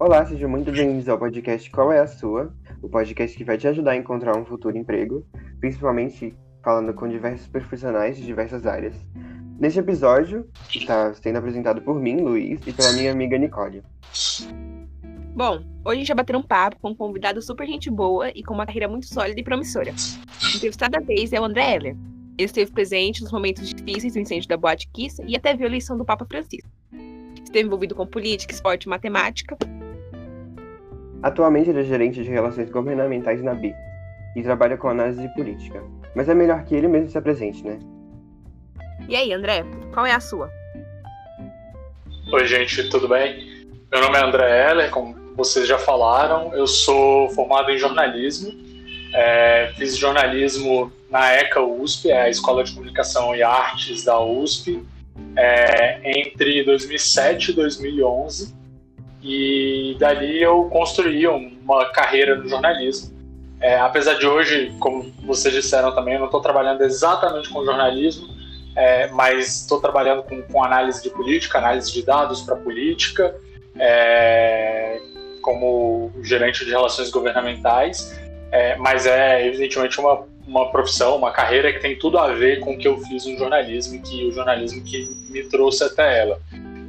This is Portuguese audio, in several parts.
Olá, sejam muito bem-vindos ao podcast Qual é a Sua? O podcast que vai te ajudar a encontrar um futuro emprego, principalmente falando com diversos profissionais de diversas áreas. Neste episódio, está sendo apresentado por mim, Luiz, e pela minha amiga Nicole. Bom, hoje a gente vai bater um papo com um convidado super gente boa e com uma carreira muito sólida e promissora. O entrevistado da vez é o André Heller. Ele esteve presente nos momentos difíceis do incêndio da Boate e até viu a eleição do Papa Francisco. Esteve envolvido com política, esporte e matemática, Atualmente ele é gerente de relações governamentais na BI e trabalha com análise de política. Mas é melhor que ele mesmo se apresente, né? E aí, André, qual é a sua? Oi, gente, tudo bem? Meu nome é André Heller, como vocês já falaram, eu sou formado em jornalismo. É, fiz jornalismo na ECA USP, é a Escola de Comunicação e Artes da USP, é, entre 2007 e 2011 e dali eu construí uma carreira no jornalismo. É, apesar de hoje, como vocês disseram também, eu não estou trabalhando exatamente com jornalismo, é, mas estou trabalhando com, com, análise de política, análise de dados para política, é, como gerente de relações governamentais, é, mas é evidentemente uma, uma profissão, uma carreira que tem tudo a ver com o que eu fiz no jornalismo e que o jornalismo que me trouxe até ela.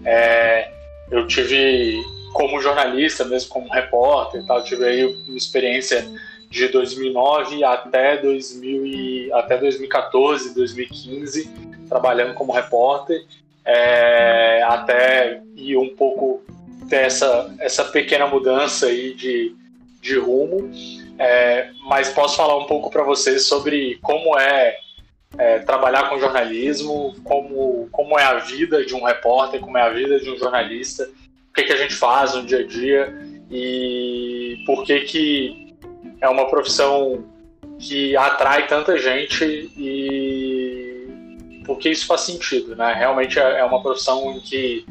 É, eu tive como jornalista, mesmo como repórter e tal, tive aí uma experiência de 2009 até, 2000 e, até 2014, 2015, trabalhando como repórter, é, até ir um pouco ter essa, essa pequena mudança aí de, de rumo. É, mas posso falar um pouco para vocês sobre como é, é, trabalhar com jornalismo, como, como é a vida de um repórter, como é a vida de um jornalista, o que, que a gente faz no dia a dia e por que, que é uma profissão que atrai tanta gente e porque isso faz sentido, né? Realmente é, é uma profissão em que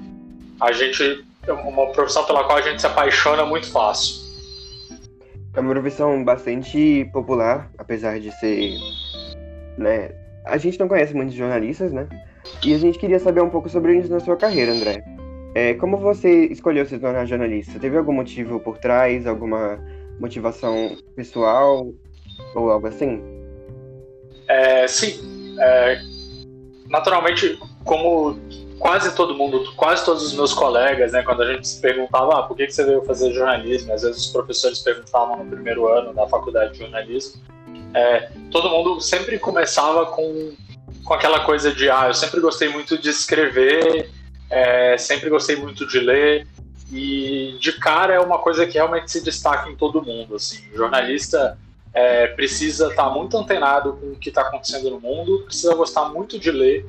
a gente é uma profissão pela qual a gente se apaixona muito fácil. É uma profissão bastante popular, apesar de ser, né? A gente não conhece muitos jornalistas, né? E a gente queria saber um pouco sobre isso na sua carreira, André. É, como você escolheu se tornar jornalista? Teve algum motivo por trás, alguma motivação pessoal ou algo assim? É, sim. É, naturalmente, como quase todo mundo, quase todos os meus colegas, né, quando a gente se perguntava ah, por que você veio fazer jornalismo, às vezes os professores perguntavam no primeiro ano da faculdade de jornalismo, é, todo mundo sempre começava com, com aquela coisa de ah, eu sempre gostei muito de escrever é, sempre gostei muito de ler e de cara é uma coisa que realmente se destaca em todo mundo. Assim, o jornalista é, precisa estar muito antenado com o que está acontecendo no mundo, precisa gostar muito de ler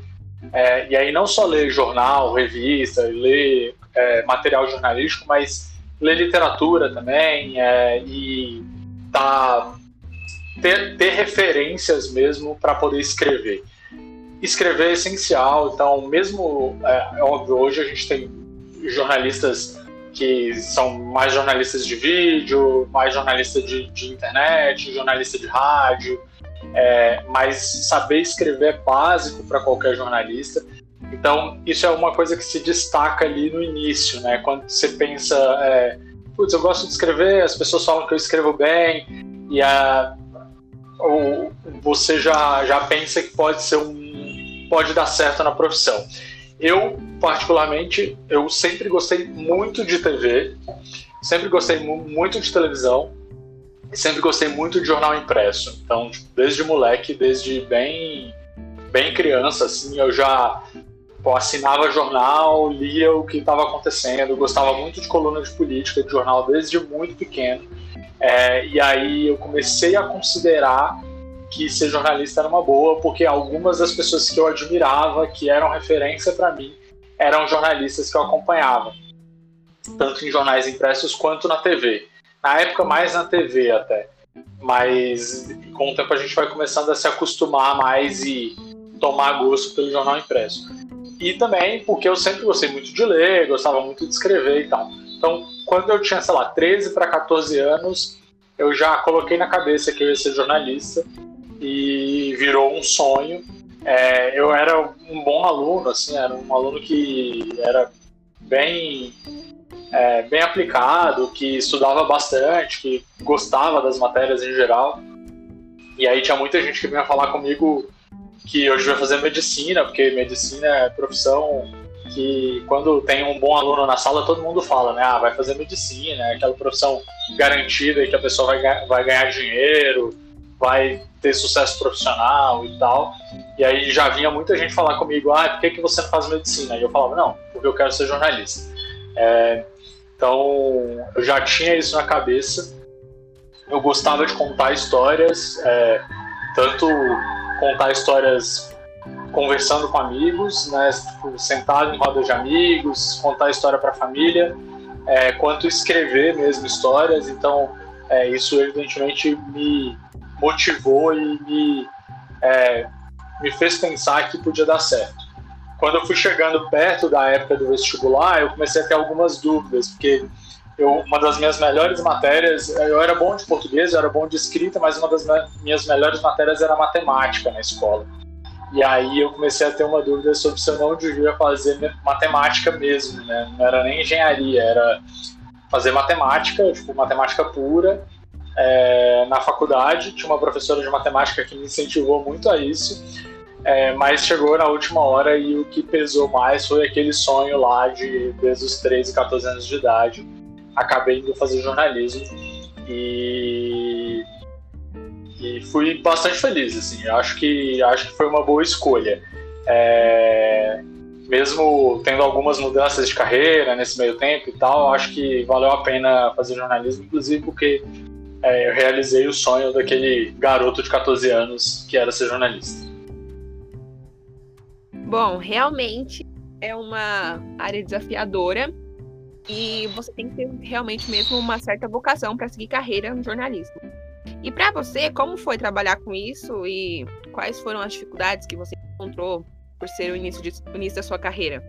é, e aí não só ler jornal, revista, ler é, material jornalístico, mas ler literatura também é, e tá ter, ter referências mesmo para poder escrever escrever é essencial. Então, mesmo, é, é, óbvio, hoje a gente tem jornalistas que são mais jornalistas de vídeo, mais jornalistas de, de internet, jornalista de rádio, é, mas saber escrever é básico para qualquer jornalista. Então, isso é uma coisa que se destaca ali no início, né? Quando você pensa, é, putz, eu gosto de escrever, as pessoas falam que eu escrevo bem, e a, ou você já, já pensa que pode ser um pode dar certo na profissão. Eu, particularmente, eu sempre gostei muito de TV, sempre gostei muito de televisão, sempre gostei muito de jornal impresso. Então, tipo, desde moleque, desde bem, bem criança, assim, eu já pô, assinava jornal, lia o que estava acontecendo, gostava muito de coluna de política de jornal desde muito pequeno. É, e aí eu comecei a considerar que ser jornalista era uma boa, porque algumas das pessoas que eu admirava, que eram referência para mim, eram jornalistas que eu acompanhava, tanto em jornais impressos quanto na TV. Na época, mais na TV até. Mas com o tempo a gente vai começando a se acostumar mais e tomar gosto pelo jornal impresso. E também porque eu sempre gostei muito de ler, gostava muito de escrever e tal. Então, quando eu tinha, sei lá, 13 para 14 anos, eu já coloquei na cabeça que eu ia ser jornalista e virou um sonho. É, eu era um bom aluno, assim, era um aluno que era bem é, bem aplicado, que estudava bastante, que gostava das matérias em geral. E aí tinha muita gente que vinha falar comigo que hoje vai fazer medicina, porque medicina é profissão que quando tem um bom aluno na sala, todo mundo fala, né? Ah, vai fazer medicina, é aquela profissão garantida que a pessoa vai, vai ganhar dinheiro, vai ter sucesso profissional e tal. E aí já vinha muita gente falar comigo, ah, por que, que você faz medicina? E eu falava, não, porque eu quero ser jornalista. É, então, eu já tinha isso na cabeça. Eu gostava de contar histórias, é, tanto contar histórias conversando com amigos, né, tipo, sentado em roda de amigos, contar história para a família, é, quanto escrever mesmo histórias. Então, é, isso evidentemente me motivou e me, é, me fez pensar que podia dar certo. Quando eu fui chegando perto da época do vestibular, eu comecei a ter algumas dúvidas, porque eu, uma das minhas melhores matérias, eu era bom de português, eu era bom de escrita, mas uma das minhas melhores matérias era matemática na escola. E aí eu comecei a ter uma dúvida sobre se eu não devia fazer matemática mesmo, né? Não era nem engenharia, era fazer matemática, tipo, matemática pura. É, na faculdade, tinha uma professora de matemática que me incentivou muito a isso, é, mas chegou na última hora e o que pesou mais foi aquele sonho lá de desde os 13, 14 anos de idade. Acabei indo fazer jornalismo e e fui bastante feliz, assim. Acho que acho que foi uma boa escolha. É, mesmo tendo algumas mudanças de carreira nesse meio tempo e tal, acho que valeu a pena fazer jornalismo, inclusive porque é, eu realizei o sonho daquele garoto de 14 anos que era ser jornalista. Bom, realmente é uma área desafiadora e você tem que ter realmente mesmo uma certa vocação para seguir carreira no jornalismo. E para você, como foi trabalhar com isso e quais foram as dificuldades que você encontrou por ser o início, de, o início da sua carreira?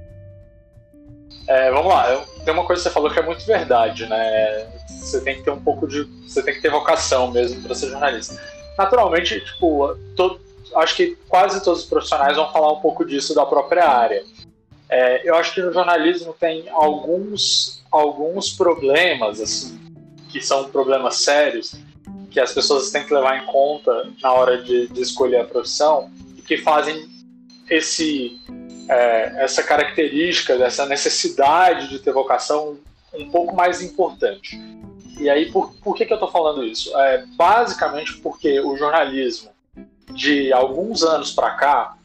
É, vamos lá, tem uma coisa que você falou que é muito verdade, né? Você tem que ter um pouco de. Você tem que ter vocação mesmo para ser jornalista. Naturalmente, tipo, acho que quase todos os profissionais vão falar um pouco disso da própria área. É, eu acho que no jornalismo tem alguns, alguns problemas, assim, que são problemas sérios, que as pessoas têm que levar em conta na hora de, de escolher a profissão e que fazem esse é, essa característica dessa necessidade de ter vocação um pouco mais importante. E aí, por, por que, que eu estou falando isso? É, basicamente porque o jornalismo de alguns anos para cá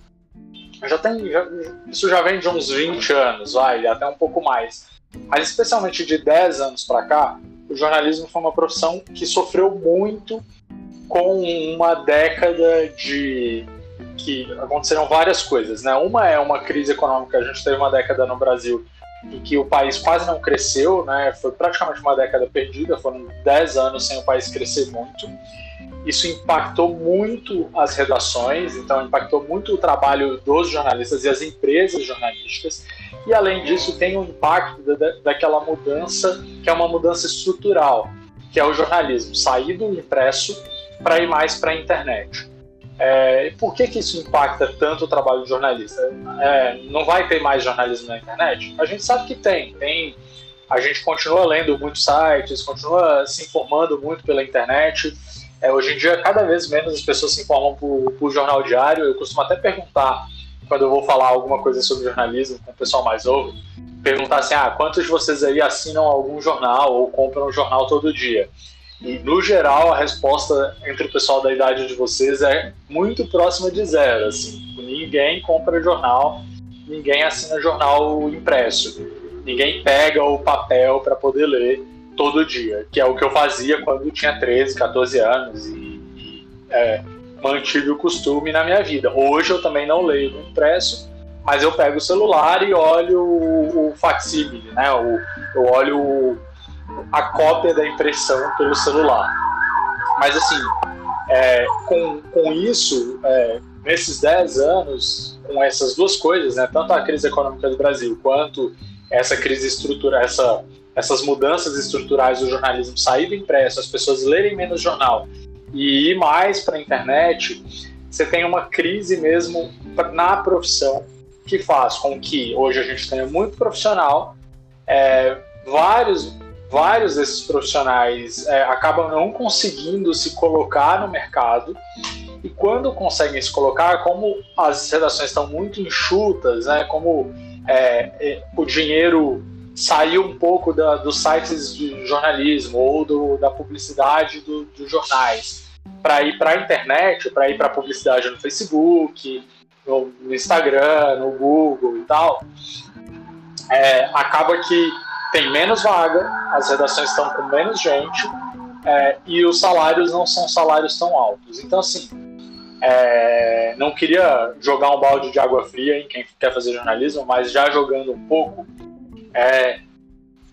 já tem já, isso já vem de uns 20 anos, vai, até um pouco mais. Mas especialmente de 10 anos para cá, o jornalismo foi uma profissão que sofreu muito com uma década de que aconteceram várias coisas, né? Uma é uma crise econômica, a gente teve uma década no Brasil em que o país quase não cresceu, né? Foi praticamente uma década perdida, foram 10 anos sem o país crescer muito. Isso impactou muito as redações, então impactou muito o trabalho dos jornalistas e as empresas jornalísticas. E além disso, tem o um impacto da, daquela mudança, que é uma mudança estrutural, que é o jornalismo, sair do impresso para ir mais para a internet. É, por que, que isso impacta tanto o trabalho do jornalista? É, não vai ter mais jornalismo na internet? A gente sabe que tem. tem a gente continua lendo muitos sites, continua se informando muito pela internet. É, hoje em dia, cada vez menos as pessoas se informam por, por jornal diário. Eu costumo até perguntar, quando eu vou falar alguma coisa sobre jornalismo com o pessoal mais novo, perguntar assim: ah, quantos de vocês aí assinam algum jornal ou compram um jornal todo dia? E, no geral, a resposta entre o pessoal da idade de vocês é muito próxima de zero. Assim. Ninguém compra jornal, ninguém assina jornal impresso, ninguém pega o papel para poder ler todo dia, que é o que eu fazia quando eu tinha 13, 14 anos e, e é, mantive o costume na minha vida. Hoje eu também não leio no impresso, mas eu pego o celular e olho o, o facsímile, né? O, eu olho o, a cópia da impressão pelo celular. Mas assim, é, com, com isso, é, nesses 10 anos, com essas duas coisas, né, tanto a crise econômica do Brasil quanto essa crise estrutural, essa essas mudanças estruturais do jornalismo sair do impresso, as pessoas lerem menos jornal e ir mais para a internet, você tem uma crise mesmo na profissão que faz com que hoje a gente tenha muito profissional é, vários, vários desses profissionais é, acabam não conseguindo se colocar no mercado. E quando conseguem se colocar, como as redações estão muito enxutas, né, como é, é, o dinheiro saiu um pouco da, dos sites de jornalismo ou do, da publicidade do, dos jornais para ir para a internet, para ir para publicidade no Facebook, no, no, Instagram, no Google e tal, é, acaba que tem menos vaga, as redações estão com menos gente é, e os salários não são salários tão altos. Então, assim, é, não queria jogar um balde de água fria em quem quer fazer jornalismo, mas já jogando um pouco, é,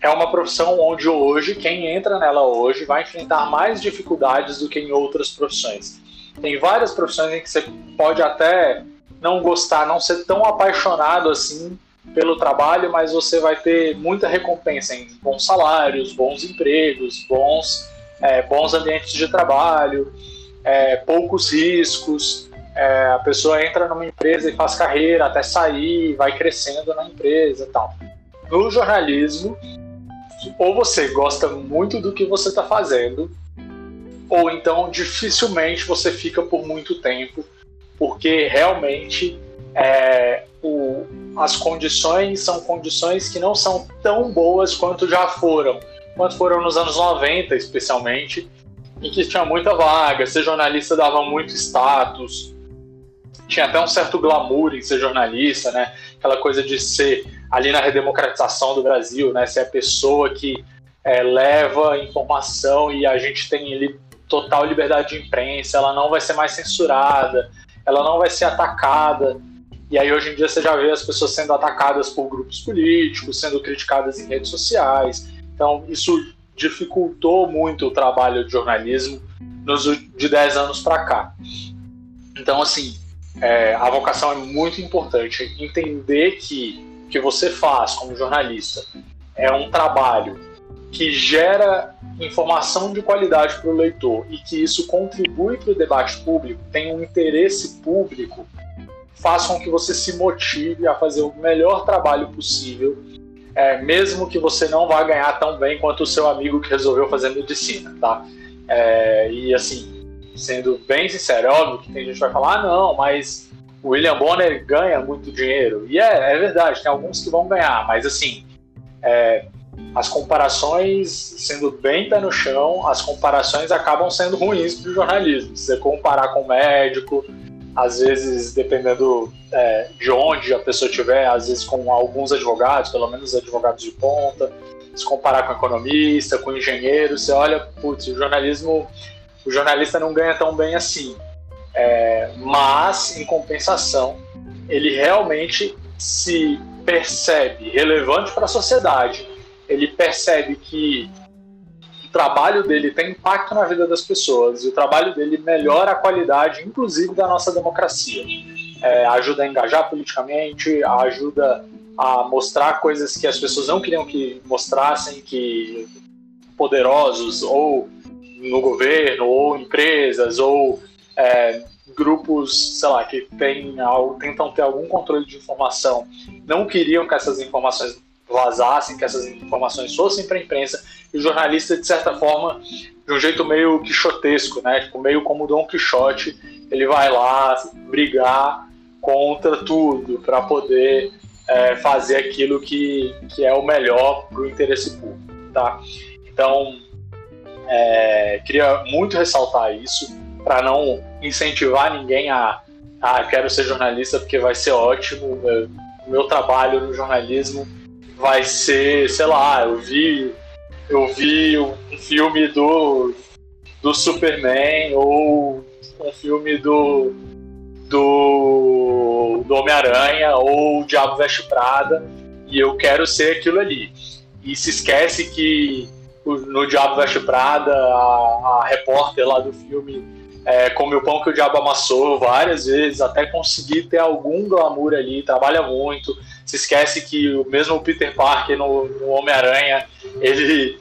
é uma profissão onde hoje, quem entra nela hoje, vai enfrentar mais dificuldades do que em outras profissões. Tem várias profissões em que você pode até não gostar, não ser tão apaixonado assim pelo trabalho, mas você vai ter muita recompensa em bons salários, bons empregos, bons, é, bons ambientes de trabalho é, poucos riscos, é, a pessoa entra numa empresa e faz carreira até sair, vai crescendo na empresa e tal. No jornalismo, ou você gosta muito do que você está fazendo, ou então dificilmente você fica por muito tempo, porque realmente é, o, as condições são condições que não são tão boas quanto já foram, quanto foram nos anos 90, especialmente, em que tinha muita vaga, ser jornalista dava muito status, tinha até um certo glamour em ser jornalista, né? Aquela coisa de ser ali na redemocratização do Brasil, né? Ser a pessoa que é, leva informação e a gente tem ali total liberdade de imprensa, ela não vai ser mais censurada, ela não vai ser atacada. E aí hoje em dia você já vê as pessoas sendo atacadas por grupos políticos, sendo criticadas em redes sociais. Então isso dificultou muito o trabalho de jornalismo nos, de 10 anos para cá. Então, assim, é, a vocação é muito importante. Entender que o que você faz como jornalista é um trabalho que gera informação de qualidade para o leitor e que isso contribui para o debate público, tem um interesse público, faz com que você se motive a fazer o melhor trabalho possível é, mesmo que você não vá ganhar tão bem quanto o seu amigo que resolveu fazer medicina, tá? É, e assim, sendo bem sincero, é óbvio que tem gente que vai falar, ah, não, mas o William Bonner ganha muito dinheiro. E é, é verdade, tem alguns que vão ganhar, mas assim, é, as comparações, sendo bem pé no chão, as comparações acabam sendo ruins para o jornalismo. Se você comparar com médico, às vezes, dependendo é, de onde a pessoa estiver, às vezes com alguns advogados, pelo menos advogados de ponta, se comparar com economista, com engenheiro, você olha, putz, o jornalismo, o jornalista não ganha tão bem assim. É, mas, em compensação, ele realmente se percebe relevante para a sociedade, ele percebe que trabalho dele tem impacto na vida das pessoas e o trabalho dele melhora a qualidade, inclusive, da nossa democracia. É, ajuda a engajar politicamente, ajuda a mostrar coisas que as pessoas não queriam que mostrassem, que poderosos ou no governo, ou empresas, ou é, grupos, sei lá, que tem, tentam ter algum controle de informação, não queriam que essas informações vazassem, que essas informações fossem para a imprensa e o jornalista, de certa forma, de um jeito meio quixotesco, né? Tipo, meio como Dom Quixote, ele vai lá brigar contra tudo para poder é, fazer aquilo que, que é o melhor para o interesse público, tá? Então, é, queria muito ressaltar isso para não incentivar ninguém a, ah, quero ser jornalista porque vai ser ótimo, o meu trabalho no jornalismo vai ser, sei lá, eu vi eu vi um filme do, do Superman ou um filme do, do, do Homem-Aranha ou Diabo Veste Prada e eu quero ser aquilo ali. E se esquece que no Diabo Veste Prada, a, a repórter lá do filme é, come o pão que o diabo amassou várias vezes, até conseguir ter algum glamour ali, trabalha muito. Se esquece que o mesmo Peter Parker no, no Homem-Aranha, ele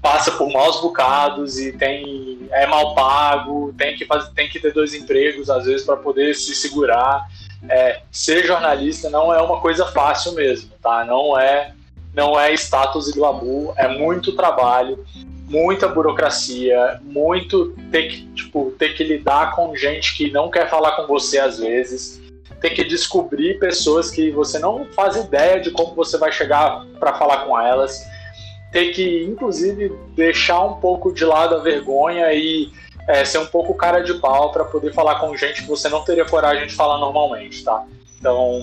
passa por maus bocados e tem é mal pago, tem que fazer, tem que ter dois empregos às vezes para poder se segurar. É, ser jornalista não é uma coisa fácil mesmo, tá? Não é não é status e glamour, é muito trabalho, muita burocracia, muito ter que, tipo, ter que lidar com gente que não quer falar com você às vezes, ter que descobrir pessoas que você não faz ideia de como você vai chegar para falar com elas, ter que, inclusive, deixar um pouco de lado a vergonha e é, ser um pouco cara de pau para poder falar com gente que você não teria coragem de falar normalmente, tá? Então,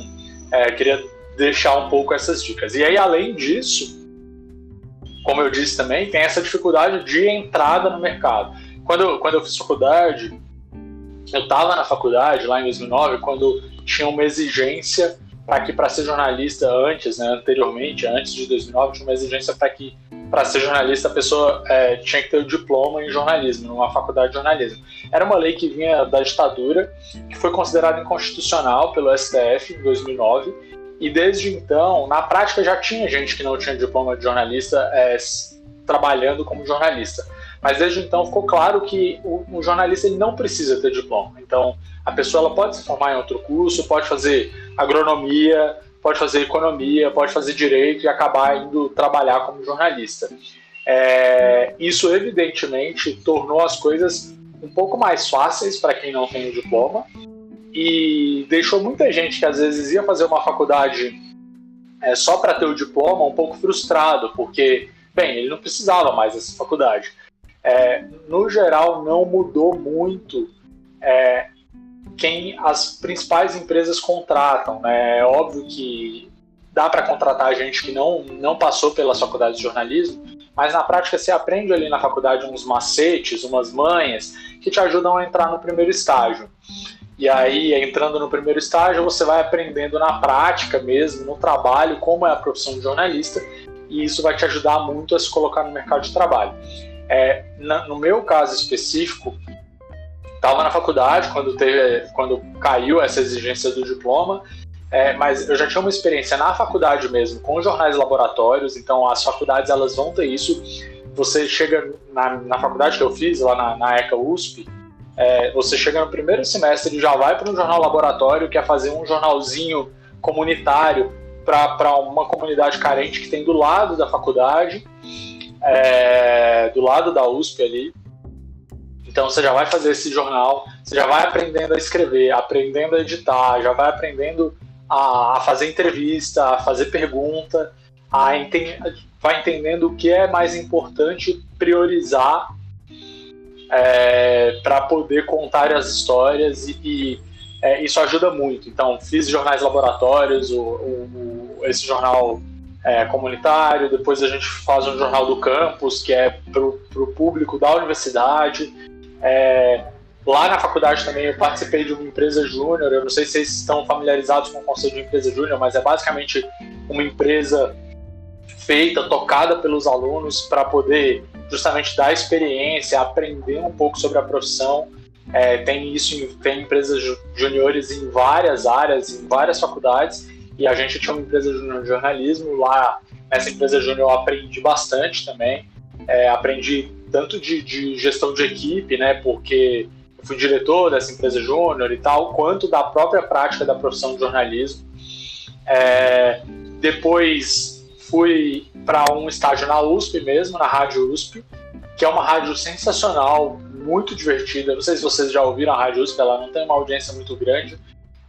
é, queria deixar um pouco essas dicas. E aí, além disso, como eu disse também, tem essa dificuldade de entrada no mercado. Quando, quando eu fiz faculdade, eu estava na faculdade lá em 2009, quando tinha uma exigência para que para ser jornalista antes, né, anteriormente, antes de 2009, tinha uma exigência para que para ser jornalista a pessoa é, tinha que ter o diploma em jornalismo, numa faculdade de jornalismo. Era uma lei que vinha da ditadura, que foi considerada inconstitucional pelo STF em 2009, e desde então, na prática já tinha gente que não tinha diploma de jornalista é, trabalhando como jornalista. Mas desde então ficou claro que o, jornalista ele não precisa ter diploma. Então, a pessoa ela pode se formar em outro curso, pode fazer agronomia, pode fazer economia, pode fazer direito e acabar indo trabalhar como jornalista. É, isso, evidentemente, tornou as coisas um pouco mais fáceis para quem não tem o diploma e deixou muita gente que às vezes ia fazer uma faculdade é, só para ter o diploma um pouco frustrado, porque, bem, ele não precisava mais dessa faculdade é, no geral, não mudou muito é, quem as principais empresas contratam. Né? É óbvio que dá para contratar gente que não, não passou pela faculdade de jornalismo, mas na prática você aprende ali na faculdade uns macetes, umas manhas que te ajudam a entrar no primeiro estágio. E aí, entrando no primeiro estágio, você vai aprendendo na prática mesmo, no trabalho, como é a profissão de jornalista, e isso vai te ajudar muito a se colocar no mercado de trabalho. É, na, no meu caso específico, estava na faculdade quando, teve, quando caiu essa exigência do diploma, é, mas eu já tinha uma experiência na faculdade mesmo, com jornais laboratórios, então as faculdades elas vão ter isso. Você chega na, na faculdade que eu fiz, lá na, na ECA USP, é, você chega no primeiro semestre e já vai para um jornal laboratório, que é fazer um jornalzinho comunitário para uma comunidade carente que tem do lado da faculdade é, do lado da USP ali. Então você já vai fazer esse jornal, você já vai aprendendo a escrever, aprendendo a editar, já vai aprendendo a, a fazer entrevista, a fazer pergunta, a enten vai entendendo o que é mais importante priorizar é, para poder contar as histórias e, e é, isso ajuda muito. Então fiz jornais laboratórios, o, o, esse jornal é, comunitário, depois a gente faz um jornal do campus, que é para o público da universidade. É, lá na faculdade também eu participei de uma empresa júnior, eu não sei se vocês estão familiarizados com o conceito de empresa júnior, mas é basicamente uma empresa feita, tocada pelos alunos para poder justamente dar experiência, aprender um pouco sobre a profissão. É, tem isso, tem empresas juniores em várias áreas, em várias faculdades, e a gente tinha uma empresa de jornalismo lá. Nessa empresa júnior eu aprendi bastante também. É, aprendi tanto de, de, gestão de equipe, né? Porque eu fui diretor dessa empresa júnior e tal, quanto da própria prática da profissão de jornalismo. É, depois fui para um estágio na USP mesmo, na Rádio USP, que é uma rádio sensacional, muito divertida. Não sei se vocês já ouviram a Rádio USP, ela não tem uma audiência muito grande,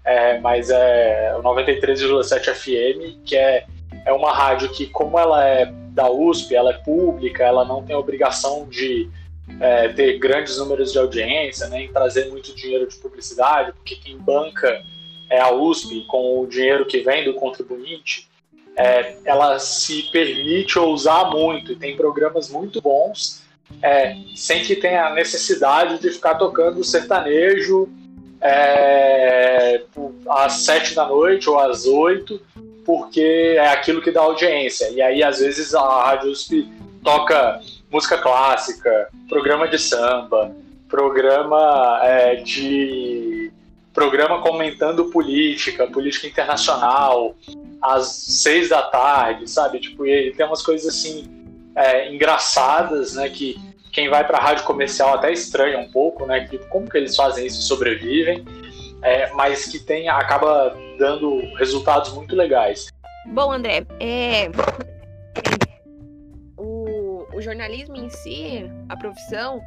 é, mas é o 93,7 FM, que é, é uma rádio que, como ela é da USP, ela é pública, ela não tem obrigação de é, ter grandes números de audiência, nem trazer muito dinheiro de publicidade, porque quem banca é a USP, com o dinheiro que vem do contribuinte, é, ela se permite ousar muito e tem programas muito bons, é, sem que tenha a necessidade de ficar tocando sertanejo é, às sete da noite ou às oito, porque é aquilo que dá audiência. E aí, às vezes, a Rádio USP toca música clássica, programa de samba, programa é, de programa comentando política, política internacional, às seis da tarde, sabe? Tipo, e tem umas coisas assim é, engraçadas, né? Que quem vai para a rádio comercial até estranha um pouco, né? Que, como que eles fazem isso e sobrevivem, é, mas que tem, acaba dando resultados muito legais. Bom, André, é, jornalismo em si, a profissão,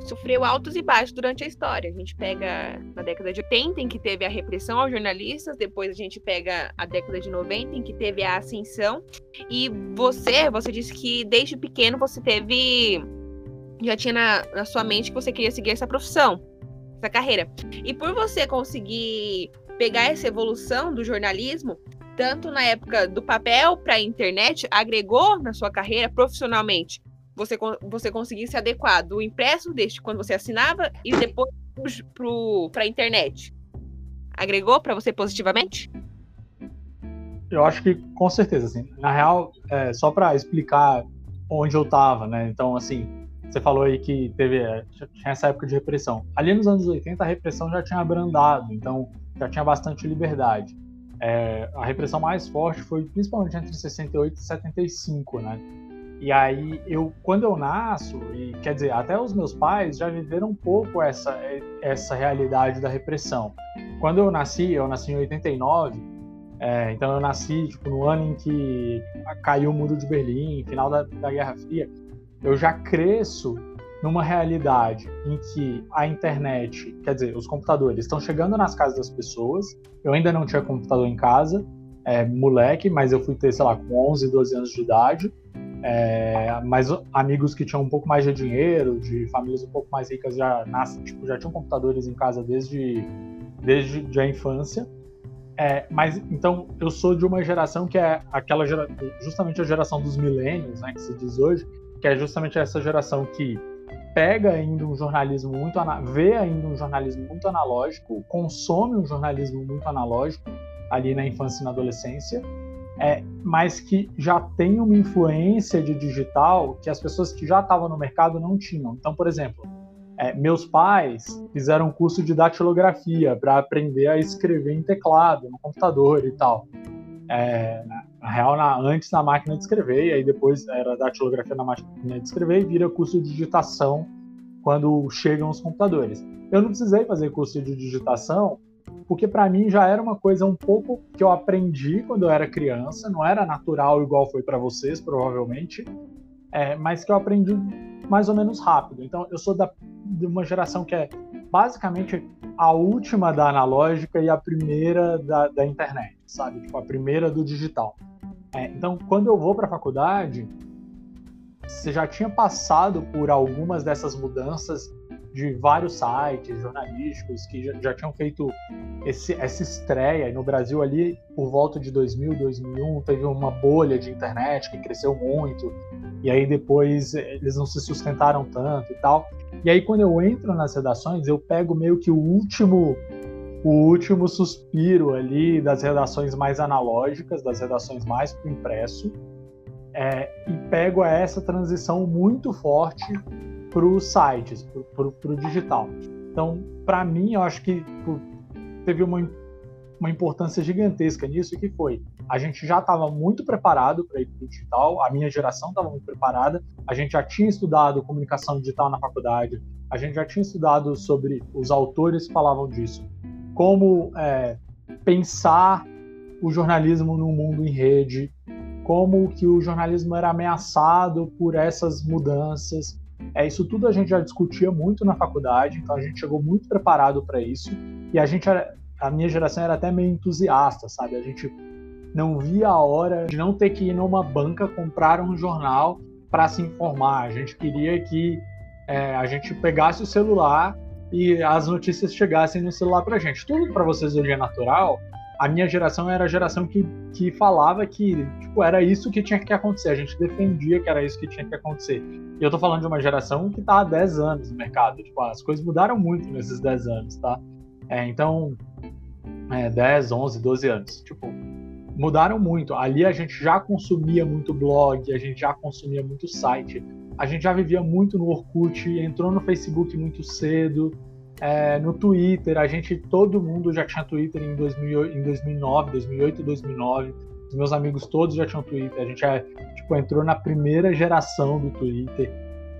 sofreu altos e baixos durante a história. A gente pega na década de 80, em que teve a repressão aos jornalistas, depois a gente pega a década de 90, em que teve a ascensão. E você, você disse que desde pequeno você teve. Já tinha na, na sua mente que você queria seguir essa profissão, essa carreira. E por você conseguir pegar essa evolução do jornalismo, tanto na época do papel para a internet, agregou na sua carreira profissionalmente você, você conseguir se adequar do impresso desde quando você assinava e depois para a internet? Agregou para você positivamente? Eu acho que com certeza, assim. Na real, é, só para explicar onde eu estava, né? Então, assim, você falou aí que teve é, tinha essa época de repressão. Ali nos anos 80 a repressão já tinha abrandado, então já tinha bastante liberdade. É, a repressão mais forte foi principalmente entre 68 e 75, né? E aí, eu, quando eu nasço, e quer dizer, até os meus pais já viveram um pouco essa, essa realidade da repressão. Quando eu nasci, eu nasci em 89, é, então eu nasci tipo, no ano em que caiu o muro de Berlim, final da, da Guerra Fria. Eu já cresço numa realidade em que a internet, quer dizer, os computadores estão chegando nas casas das pessoas. Eu ainda não tinha computador em casa, é, moleque, mas eu fui ter, sei lá, com 11, 12 anos de idade. É, mas amigos que tinham um pouco mais de dinheiro, de famílias um pouco mais ricas, já, nascem, tipo, já tinham computadores em casa desde, desde a infância. É, mas então eu sou de uma geração que é aquela gera, justamente a geração dos milênios, né, que se diz hoje, que é justamente essa geração que pega ainda um jornalismo muito vê ainda um jornalismo muito analógico, consome um jornalismo muito analógico ali na infância e na adolescência é, mas que já tem uma influência de digital que as pessoas que já estavam no mercado não tinham. Então, por exemplo, é, meus pais fizeram um curso de datilografia para aprender a escrever em teclado, no computador e tal. É, na, real, na, antes na máquina de escrever, e aí depois era datilografia na máquina de escrever e vira curso de digitação quando chegam os computadores. Eu não precisei fazer curso de digitação porque para mim já era uma coisa um pouco que eu aprendi quando eu era criança, não era natural igual foi para vocês, provavelmente, é, mas que eu aprendi mais ou menos rápido. Então, eu sou da, de uma geração que é basicamente a última da analógica e a primeira da, da internet, sabe? Tipo, a primeira do digital. É, então, quando eu vou para a faculdade, você já tinha passado por algumas dessas mudanças de vários sites jornalísticos que já, já tinham feito esse, essa estreia. No Brasil, ali, por volta de 2000, 2001, teve uma bolha de internet que cresceu muito. E aí depois eles não se sustentaram tanto e tal. E aí quando eu entro nas redações, eu pego meio que o último o último suspiro ali das redações mais analógicas, das redações mais para impresso, é, e pego essa transição muito forte para os sites, para o digital. Então, para mim, eu acho que teve uma, uma importância gigantesca nisso, que foi a gente já estava muito preparado para ir para o digital, a minha geração estava muito preparada, a gente já tinha estudado comunicação digital na faculdade, a gente já tinha estudado sobre os autores que falavam disso, como é, pensar o jornalismo no mundo em rede, como que o jornalismo era ameaçado por essas mudanças, é, isso tudo a gente já discutia muito na faculdade, então a gente chegou muito preparado para isso. E a gente, a minha geração era até meio entusiasta, sabe? A gente não via a hora de não ter que ir numa banca comprar um jornal para se informar. A gente queria que é, a gente pegasse o celular e as notícias chegassem no celular para a gente. Tudo para vocês hoje é natural, a minha geração era a geração que, que falava que tipo, era isso que tinha que acontecer. A gente defendia que era isso que tinha que acontecer. E eu tô falando de uma geração que tá há 10 anos no mercado. Tipo, as coisas mudaram muito nesses 10 anos, tá? É, então, é, 10, 11, 12 anos. Tipo, mudaram muito. Ali a gente já consumia muito blog, a gente já consumia muito site. A gente já vivia muito no Orkut, entrou no Facebook muito cedo é, no Twitter, a gente, todo mundo já tinha Twitter em, 2008, em 2009, 2008, 2009. Os meus amigos todos já tinham Twitter. A gente é, tipo, entrou na primeira geração do Twitter.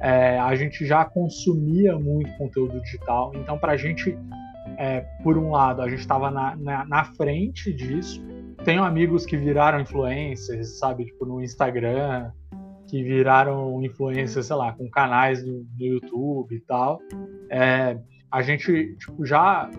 É, a gente já consumia muito conteúdo digital. Então, para a gente, é, por um lado, a gente estava na, na, na, frente disso. Tenho amigos que viraram influencers, sabe, tipo, no Instagram, que viraram influências, sei lá, com canais no YouTube e tal. É, a gente tipo, já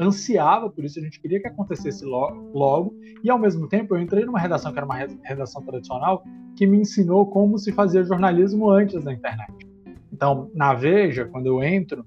ansiava por isso, a gente queria que acontecesse logo, logo, e ao mesmo tempo eu entrei numa redação que era uma redação tradicional que me ensinou como se fazia jornalismo antes da internet. Então, na Veja, quando eu entro,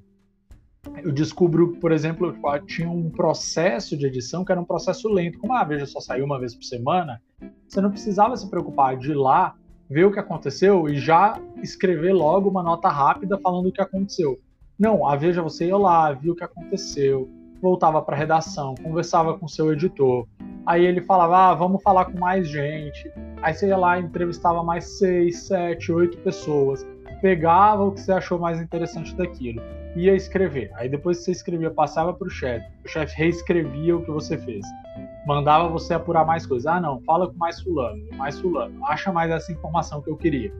eu descubro, por exemplo, tinha um processo de edição que era um processo lento. Como a Veja só saiu uma vez por semana, você não precisava se preocupar de ir lá, ver o que aconteceu e já escrever logo uma nota rápida falando o que aconteceu. Não, a Veja você ia lá, viu o que aconteceu, voltava para a redação, conversava com seu editor. Aí ele falava, ah, vamos falar com mais gente. Aí você ia lá entrevistava mais seis, sete, oito pessoas. Pegava o que você achou mais interessante daquilo. Ia escrever. Aí depois que você escrevia, passava para o chefe. O chefe reescrevia o que você fez. Mandava você apurar mais coisas. Ah, não, fala com mais fulano, mais fulano. Acha mais essa informação que eu queria.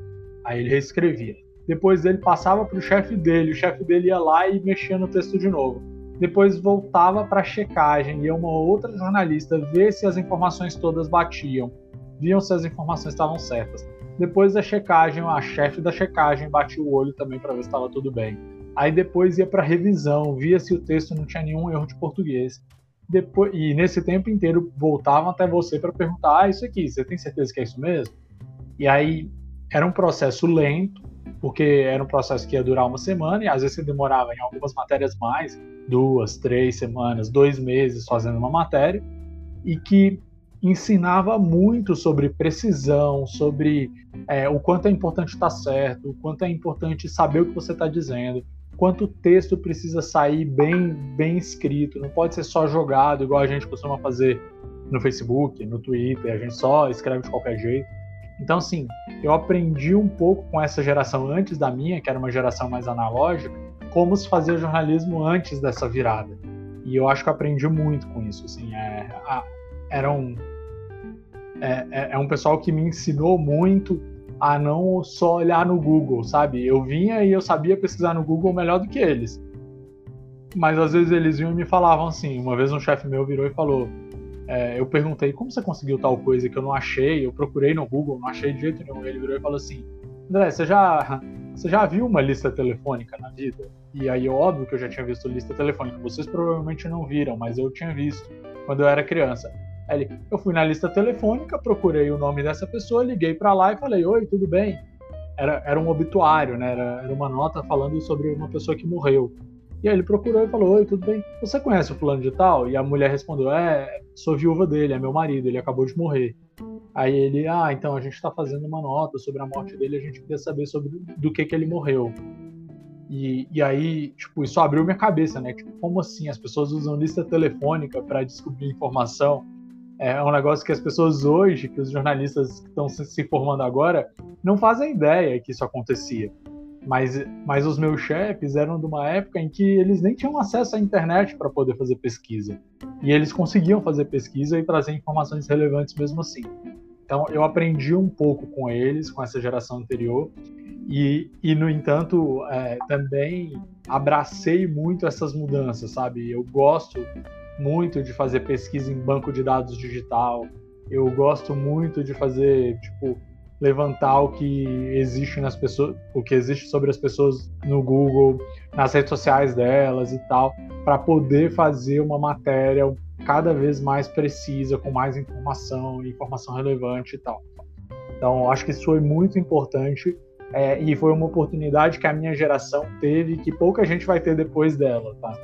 Aí ele reescrevia. Depois ele passava para o chefe dele, o chefe dele ia lá e mexia no texto de novo. Depois voltava para a checagem, ia uma outra jornalista ver se as informações todas batiam, viam se as informações estavam certas. Depois da checagem, a chefe da checagem batia o olho também para ver se estava tudo bem. Aí depois ia para revisão, via se o texto não tinha nenhum erro de português. Depois, e nesse tempo inteiro voltavam até você para perguntar: ah, isso aqui, você tem certeza que é isso mesmo? E aí era um processo lento, porque era um processo que ia durar uma semana e às vezes você demorava em algumas matérias mais, duas, três semanas, dois meses fazendo uma matéria, e que ensinava muito sobre precisão, sobre é, o quanto é importante estar certo, o quanto é importante saber o que você está dizendo, quanto o texto precisa sair bem, bem escrito, não pode ser só jogado igual a gente costuma fazer no Facebook, no Twitter, a gente só escreve de qualquer jeito. Então, assim, eu aprendi um pouco com essa geração antes da minha, que era uma geração mais analógica, como se fazia jornalismo antes dessa virada. E eu acho que eu aprendi muito com isso. Assim, é, a, era um, é, é, é um pessoal que me ensinou muito a não só olhar no Google, sabe? Eu vinha e eu sabia pesquisar no Google melhor do que eles. Mas às vezes eles vinham e me falavam assim. Uma vez um chefe meu virou e falou: é, eu perguntei como você conseguiu tal coisa que eu não achei, eu procurei no Google, não achei de jeito nenhum. Ele virou e falou assim: André, você já, você já viu uma lista telefônica na vida? E aí, óbvio que eu já tinha visto lista telefônica. Vocês provavelmente não viram, mas eu tinha visto quando eu era criança. Aí ele, eu fui na lista telefônica, procurei o nome dessa pessoa, liguei para lá e falei: Oi, tudo bem? Era, era um obituário, né? Era, era uma nota falando sobre uma pessoa que morreu. E aí ele procurou e falou: Oi, tudo bem? Você conhece o fulano de tal? E a mulher respondeu: É, sou viúva dele, é meu marido, ele acabou de morrer. Aí ele: Ah, então a gente está fazendo uma nota sobre a morte dele, a gente queria saber sobre do que que ele morreu. E, e aí, tipo, isso abriu minha cabeça, né? Tipo, como assim? As pessoas usam lista telefônica para descobrir informação. É um negócio que as pessoas hoje, que os jornalistas que estão se formando agora, não fazem ideia que isso acontecia. Mas, mas os meus chefes eram de uma época em que eles nem tinham acesso à internet para poder fazer pesquisa. E eles conseguiam fazer pesquisa e trazer informações relevantes mesmo assim. Então eu aprendi um pouco com eles, com essa geração anterior, e, e no entanto, é, também abracei muito essas mudanças, sabe? Eu gosto muito de fazer pesquisa em banco de dados digital, eu gosto muito de fazer, tipo, levantar o que existe nas pessoas, o que existe sobre as pessoas no Google, nas redes sociais delas e tal, para poder fazer uma matéria cada vez mais precisa, com mais informação, informação relevante e tal. Então, acho que isso foi muito importante é, e foi uma oportunidade que a minha geração teve que pouca gente vai ter depois dela, tá?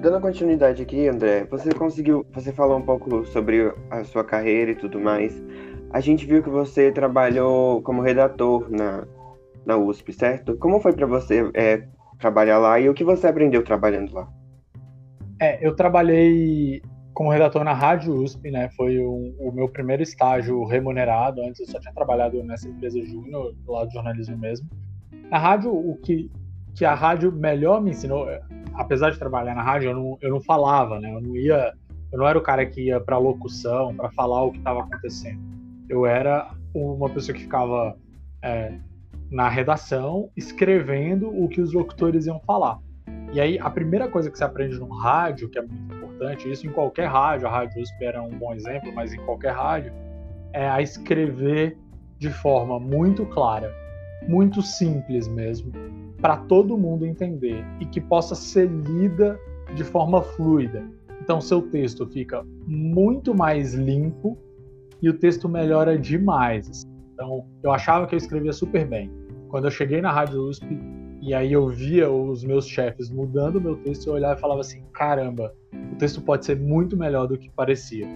Dando continuidade aqui, André, você conseguiu, você falou um pouco sobre a sua carreira e tudo mais. A gente viu que você trabalhou como redator na, na USP, certo? Como foi para você é, trabalhar lá e o que você aprendeu trabalhando lá? É, eu trabalhei como redator na Rádio USP, né? Foi o, o, meu primeiro estágio remunerado. Antes eu só tinha trabalhado nessa empresa júnior, do lado do jornalismo mesmo. Na rádio, o que, que a rádio melhor me ensinou, apesar de trabalhar na rádio, eu não, eu não falava, né? Eu não ia, eu não era o cara que ia para locução, para falar o que estava acontecendo eu era uma pessoa que ficava é, na redação escrevendo o que os locutores iam falar. E aí, a primeira coisa que você aprende no rádio, que é muito importante, isso em qualquer rádio, a Rádio USP era um bom exemplo, mas em qualquer rádio, é a escrever de forma muito clara, muito simples mesmo, para todo mundo entender e que possa ser lida de forma fluida. Então, seu texto fica muito mais limpo e o texto melhora demais. Então, eu achava que eu escrevia super bem. Quando eu cheguei na Rádio USP e aí eu via os meus chefes mudando meu texto, eu olhava e falava assim: caramba, o texto pode ser muito melhor do que parecia.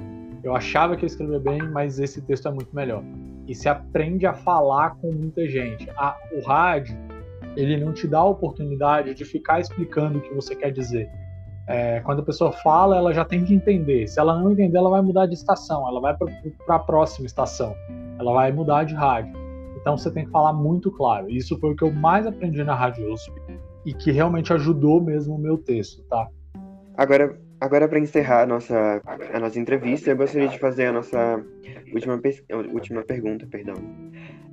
Eu achava que eu escrevia bem, mas esse texto é muito melhor. E se aprende a falar com muita gente. Ah, o rádio, ele não te dá a oportunidade de ficar explicando o que você quer dizer. É, quando a pessoa fala, ela já tem que entender. Se ela não entender, ela vai mudar de estação, ela vai para a próxima estação, ela vai mudar de rádio. Então você tem que falar muito claro. Isso foi o que eu mais aprendi na Rádio USP e que realmente ajudou mesmo o meu texto, tá? Agora, Agora, para encerrar a nossa, a nossa entrevista, eu gostaria de fazer a nossa última, última pergunta. Perdão.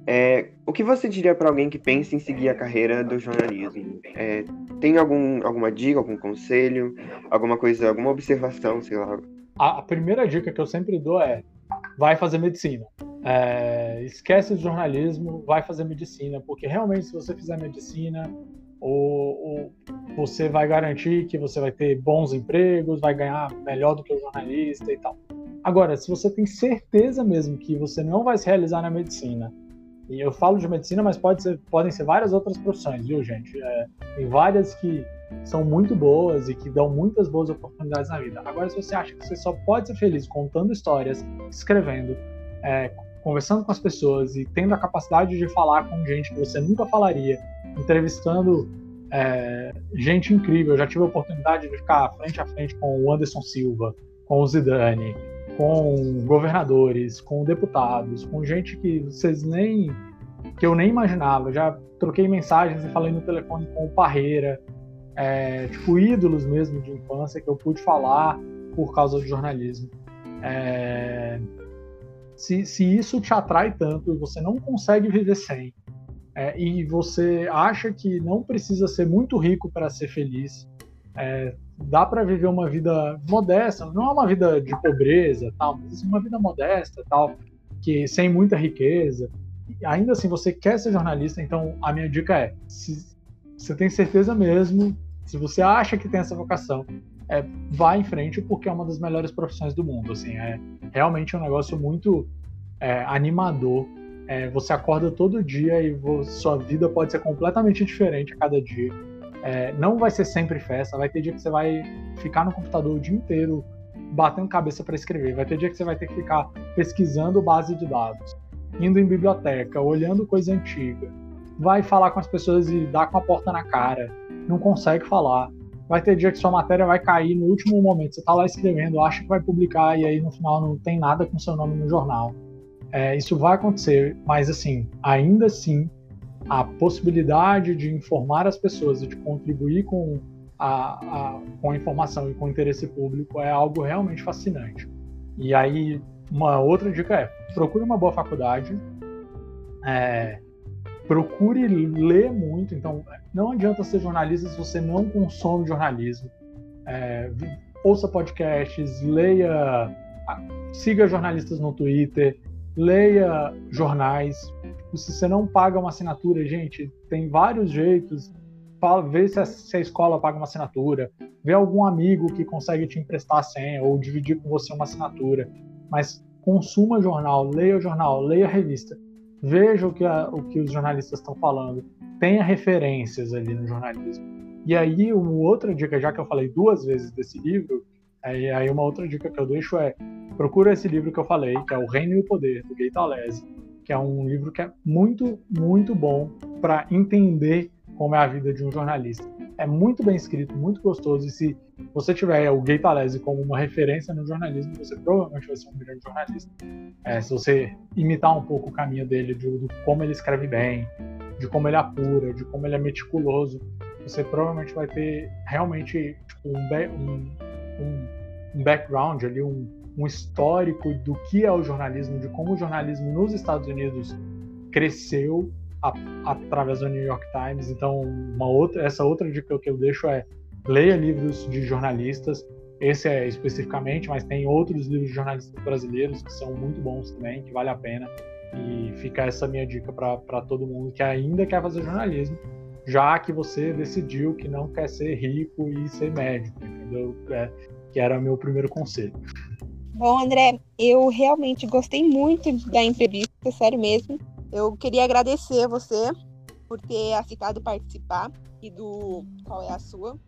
É, o que você diria para alguém que pensa em seguir a carreira do jornalismo? É, tem algum, alguma dica, algum conselho, alguma coisa, alguma observação, sei lá? A, primeira dica que eu sempre dou é: vai fazer medicina. É, esquece o jornalismo, vai fazer medicina, porque realmente se você fizer medicina, ou, ou, você vai garantir que você vai ter bons empregos, vai ganhar melhor do que o jornalista e tal. Agora, se você tem certeza mesmo que você não vai se realizar na medicina, e eu falo de medicina, mas pode ser, podem ser várias outras profissões, viu, gente? É, tem várias que são muito boas e que dão muitas boas oportunidades na vida. Agora, se você acha que você só pode ser feliz contando histórias, escrevendo, é, conversando com as pessoas e tendo a capacidade de falar com gente que você nunca falaria, entrevistando é, gente incrível. Eu já tive a oportunidade de ficar frente a frente com o Anderson Silva, com o Zidane, com governadores, com deputados, com gente que vocês nem que eu nem imaginava. Já troquei mensagens e falei no telefone com o Parreira, é, tipo ídolos mesmo de infância que eu pude falar por causa do jornalismo. É, se, se isso te atrai tanto e você não consegue viver sem, é, e você acha que não precisa ser muito rico para ser feliz, é, dá para viver uma vida modesta, não é uma vida de pobreza, tal, mas uma vida modesta, tal, que sem muita riqueza. Ainda assim, você quer ser jornalista, então a minha dica é: se você tem certeza mesmo, se você acha que tem essa vocação, é, vá em frente porque é uma das melhores profissões do mundo. Assim, é realmente um negócio muito é, animador. É, você acorda todo dia e sua vida pode ser completamente diferente a cada dia. É, não vai ser sempre festa, vai ter dia que você vai ficar no computador o dia inteiro batendo cabeça para escrever, vai ter dia que você vai ter que ficar pesquisando base de dados, indo em biblioteca, olhando coisa antiga, vai falar com as pessoas e dar com a porta na cara, não consegue falar, vai ter dia que sua matéria vai cair no último momento. Você está lá escrevendo, acha que vai publicar e aí no final não tem nada com seu nome no jornal. É, isso vai acontecer, mas assim, ainda assim, a possibilidade de informar as pessoas e de contribuir com a, a, com a informação e com o interesse público é algo realmente fascinante. E aí, uma outra dica é: procure uma boa faculdade, é, procure ler muito. Então, não adianta ser jornalista se você não consome jornalismo. É, ouça podcasts, leia, siga jornalistas no Twitter, leia jornais. Se você não paga uma assinatura, gente, tem vários jeitos. Vê se a, se a escola paga uma assinatura, vê algum amigo que consegue te emprestar a senha ou dividir com você uma assinatura. Mas consuma jornal, leia o jornal, leia a revista veja o que, a, o que os jornalistas estão falando, tenha referências ali no jornalismo. E aí, uma outra dica, já que eu falei duas vezes desse livro, aí, aí uma outra dica que eu deixo é procura esse livro que eu falei, que é O Reino e o Poder, do Gay Talese, que é um livro que é muito, muito bom para entender como é a vida de um jornalista. É muito bem escrito, muito gostoso, e se você tiver o Gay Talese como uma referência no jornalismo, você provavelmente vai ser um grande jornalista. É, se você imitar um pouco o caminho dele, de, de, como ele escreve bem, de como ele apura, de como ele é meticuloso, você provavelmente vai ter realmente tipo, um, um, um, background ali, um, um histórico do que é o jornalismo, de como o jornalismo nos Estados Unidos cresceu a, através do New York Times. Então, uma outra, essa outra dica que eu deixo é leia livros de jornalistas. Esse é especificamente, mas tem outros livros de jornalistas brasileiros que são muito bons também, que vale a pena. E fica essa minha dica para todo mundo que ainda quer fazer jornalismo, já que você decidiu que não quer ser rico e ser médico, entendeu? É, que era o meu primeiro conselho. Bom, André, eu realmente gostei muito da entrevista, sério mesmo. Eu queria agradecer você por ter aceitado participar e do Qual é a Sua.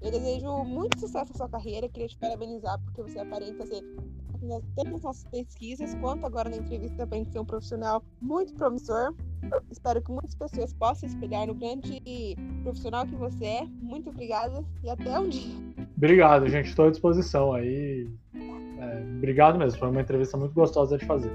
Eu desejo muito sucesso na sua carreira, queria te parabenizar porque você aparenta ser nas nossas pesquisas quanto agora na entrevista para ser um profissional muito promissor. Espero que muitas pessoas possam espelhar no grande profissional que você é. Muito obrigada e até um dia. Obrigado, gente. Estou à disposição aí. É, obrigado mesmo. Foi uma entrevista muito gostosa de fazer.